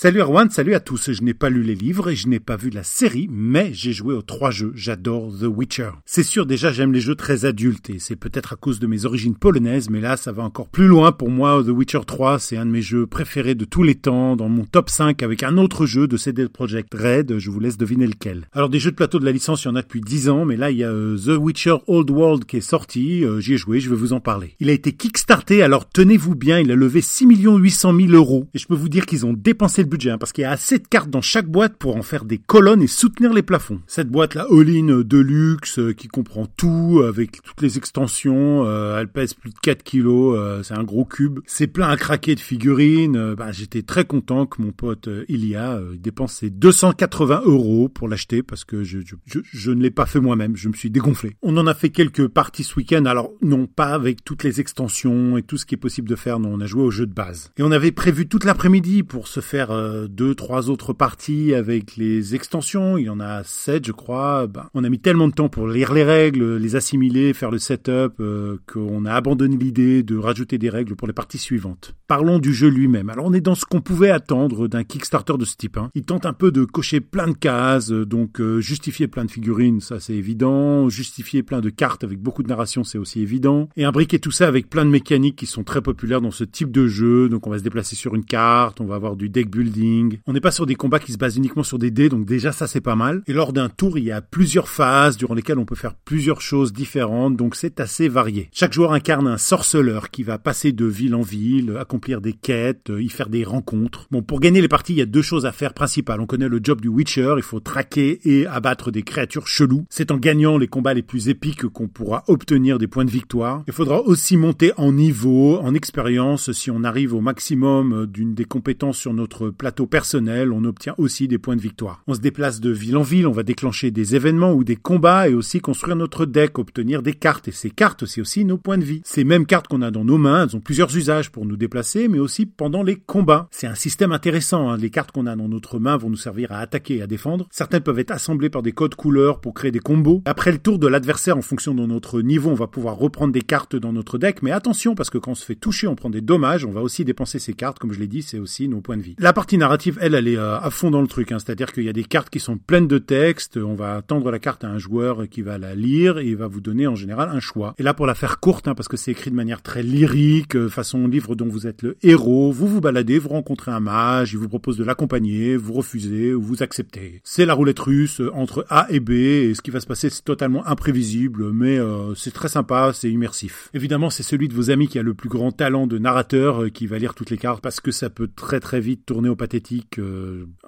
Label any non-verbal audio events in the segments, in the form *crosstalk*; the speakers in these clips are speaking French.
Salut Erwan, salut à tous. Je n'ai pas lu les livres et je n'ai pas vu la série, mais j'ai joué aux trois jeux. J'adore The Witcher. C'est sûr, déjà, j'aime les jeux très adultes et c'est peut-être à cause de mes origines polonaises, mais là, ça va encore plus loin pour moi. The Witcher 3, c'est un de mes jeux préférés de tous les temps, dans mon top 5 avec un autre jeu de CD Projekt Red. Je vous laisse deviner lequel. Alors, des jeux de plateau de la licence, il y en a depuis 10 ans, mais là, il y a euh, The Witcher Old World qui est sorti. Euh, j'y ai joué, je vais vous en parler. Il a été kickstarté, alors tenez-vous bien, il a levé 6 800 000 euros. Et je peux vous dire qu'ils ont dépensé budget, hein, parce qu'il y a assez de cartes dans chaque boîte pour en faire des colonnes et soutenir les plafonds. Cette boîte, la All-in Deluxe, euh, qui comprend tout, avec toutes les extensions, euh, elle pèse plus de 4 kilos, euh, c'est un gros cube. C'est plein à craquer de figurines. Bah, J'étais très content que mon pote Ilia dépense ses 280 euros pour l'acheter, parce que je, je, je ne l'ai pas fait moi-même, je me suis dégonflé. On en a fait quelques parties ce week-end, alors non pas avec toutes les extensions et tout ce qui est possible de faire, non, on a joué au jeu de base. Et on avait prévu toute l'après-midi pour se faire deux, trois autres parties avec les extensions. Il y en a sept, je crois. Ben, on a mis tellement de temps pour lire les règles, les assimiler, faire le setup, euh, qu'on a abandonné l'idée de rajouter des règles pour les parties suivantes. Parlons du jeu lui-même. Alors on est dans ce qu'on pouvait attendre d'un Kickstarter de ce type. Hein. Il tente un peu de cocher plein de cases, donc euh, justifier plein de figurines, ça c'est évident. Justifier plein de cartes avec beaucoup de narration, c'est aussi évident. Et imbriquer tout ça avec plein de mécaniques qui sont très populaires dans ce type de jeu. Donc on va se déplacer sur une carte, on va avoir du deck building, on n'est pas sur des combats qui se basent uniquement sur des dés, donc déjà ça c'est pas mal. Et lors d'un tour, il y a plusieurs phases durant lesquelles on peut faire plusieurs choses différentes, donc c'est assez varié. Chaque joueur incarne un sorceleur qui va passer de ville en ville, accomplir des quêtes, y faire des rencontres. Bon, pour gagner les parties, il y a deux choses à faire principales. On connaît le job du Witcher, il faut traquer et abattre des créatures cheloues. C'est en gagnant les combats les plus épiques qu'on pourra obtenir des points de victoire. Il faudra aussi monter en niveau, en expérience, si on arrive au maximum d'une des compétences sur notre plateau personnel, on obtient aussi des points de victoire. On se déplace de ville en ville, on va déclencher des événements ou des combats et aussi construire notre deck, obtenir des cartes. Et ces cartes, c'est aussi nos points de vie. Ces mêmes cartes qu'on a dans nos mains, elles ont plusieurs usages pour nous déplacer, mais aussi pendant les combats. C'est un système intéressant. Hein. Les cartes qu'on a dans notre main vont nous servir à attaquer et à défendre. Certaines peuvent être assemblées par des codes couleurs pour créer des combos. Après le tour de l'adversaire, en fonction de notre niveau, on va pouvoir reprendre des cartes dans notre deck. Mais attention, parce que quand on se fait toucher, on prend des dommages. On va aussi dépenser ces cartes. Comme je l'ai dit, c'est aussi nos points de vie. La partie narrative elle, elle est euh, à fond dans le truc. Hein. C'est-à-dire qu'il y a des cartes qui sont pleines de texte. On va tendre la carte à un joueur qui va la lire et il va vous donner en général un choix. Et là, pour la faire courte, hein, parce que c'est écrit de manière très lyrique, euh, façon livre dont vous êtes le héros, vous vous baladez, vous rencontrez un mage, il vous propose de l'accompagner, vous refusez ou vous acceptez. C'est la roulette russe euh, entre A et B et ce qui va se passer, c'est totalement imprévisible, mais c'est très sympa, c'est immersif. Évidemment, c'est celui de vos amis qui a le plus grand talent de narrateur qui va lire toutes les cartes parce que ça peut très très vite tourner au pathétique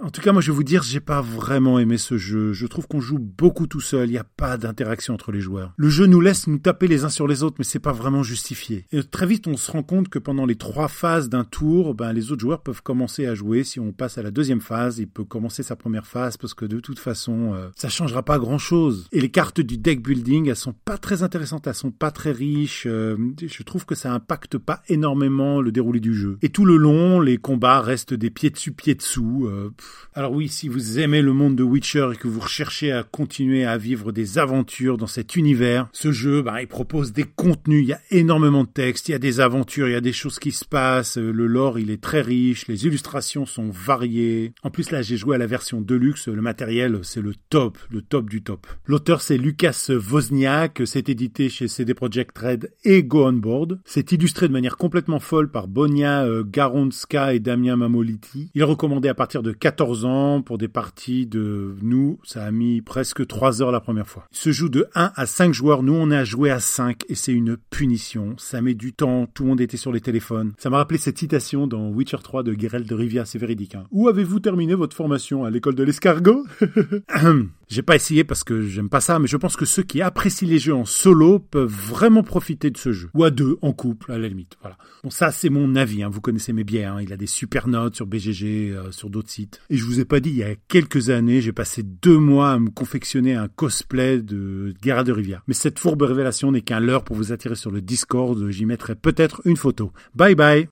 en tout cas, moi, je vais vous dire, j'ai pas vraiment aimé ce jeu. Je trouve qu'on joue beaucoup tout seul. Il n'y a pas d'interaction entre les joueurs. Le jeu nous laisse nous taper les uns sur les autres, mais c'est pas vraiment justifié. Et très vite, on se rend compte que pendant les trois phases d'un tour, ben, les autres joueurs peuvent commencer à jouer. Si on passe à la deuxième phase, il peut commencer sa première phase parce que de toute façon, euh, ça changera pas grand chose. Et les cartes du deck building, elles sont pas très intéressantes, elles sont pas très riches. Euh, je trouve que ça impacte pas énormément le déroulé du jeu. Et tout le long, les combats restent des pieds dessus, pieds dessous. Euh, alors oui, si vous aimez le monde de Witcher et que vous recherchez à continuer à vivre des aventures dans cet univers, ce jeu, bah, il propose des contenus, il y a énormément de textes, il y a des aventures, il y a des choses qui se passent, euh, le lore il est très riche, les illustrations sont variées. En plus là j'ai joué à la version deluxe, le matériel c'est le top, le top du top. L'auteur c'est Lucas Wozniak, c'est édité chez CD Projekt Red et Go On Board. C'est illustré de manière complètement folle par Bonia euh, Garonska et Damien Mamoliti. Il recommandé à partir de 14 ans pour des parties de nous, ça a mis presque 3 heures la première fois. Il se joue de 1 à 5 joueurs, nous on est à jouer à 5 et c'est une punition, ça met du temps, tout le monde était sur les téléphones. Rappelé cette citation dans Witcher 3 de Geralt de Rivia, c'est véridique. Où avez-vous terminé votre formation à l'école de l'escargot? *clears throat* J'ai pas essayé parce que j'aime pas ça, mais je pense que ceux qui apprécient les jeux en solo peuvent vraiment profiter de ce jeu. Ou à deux, en couple, à la limite. Voilà. Bon, ça c'est mon avis. Hein. Vous connaissez mes biais. Hein. Il a des super notes sur BGG, euh, sur d'autres sites. Et je vous ai pas dit, il y a quelques années, j'ai passé deux mois à me confectionner un cosplay de Guerra de Rivière. Mais cette fourbe révélation n'est qu'un leurre pour vous attirer sur le Discord. J'y mettrai peut-être une photo. Bye bye.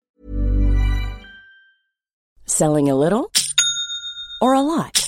Selling a little or a lot?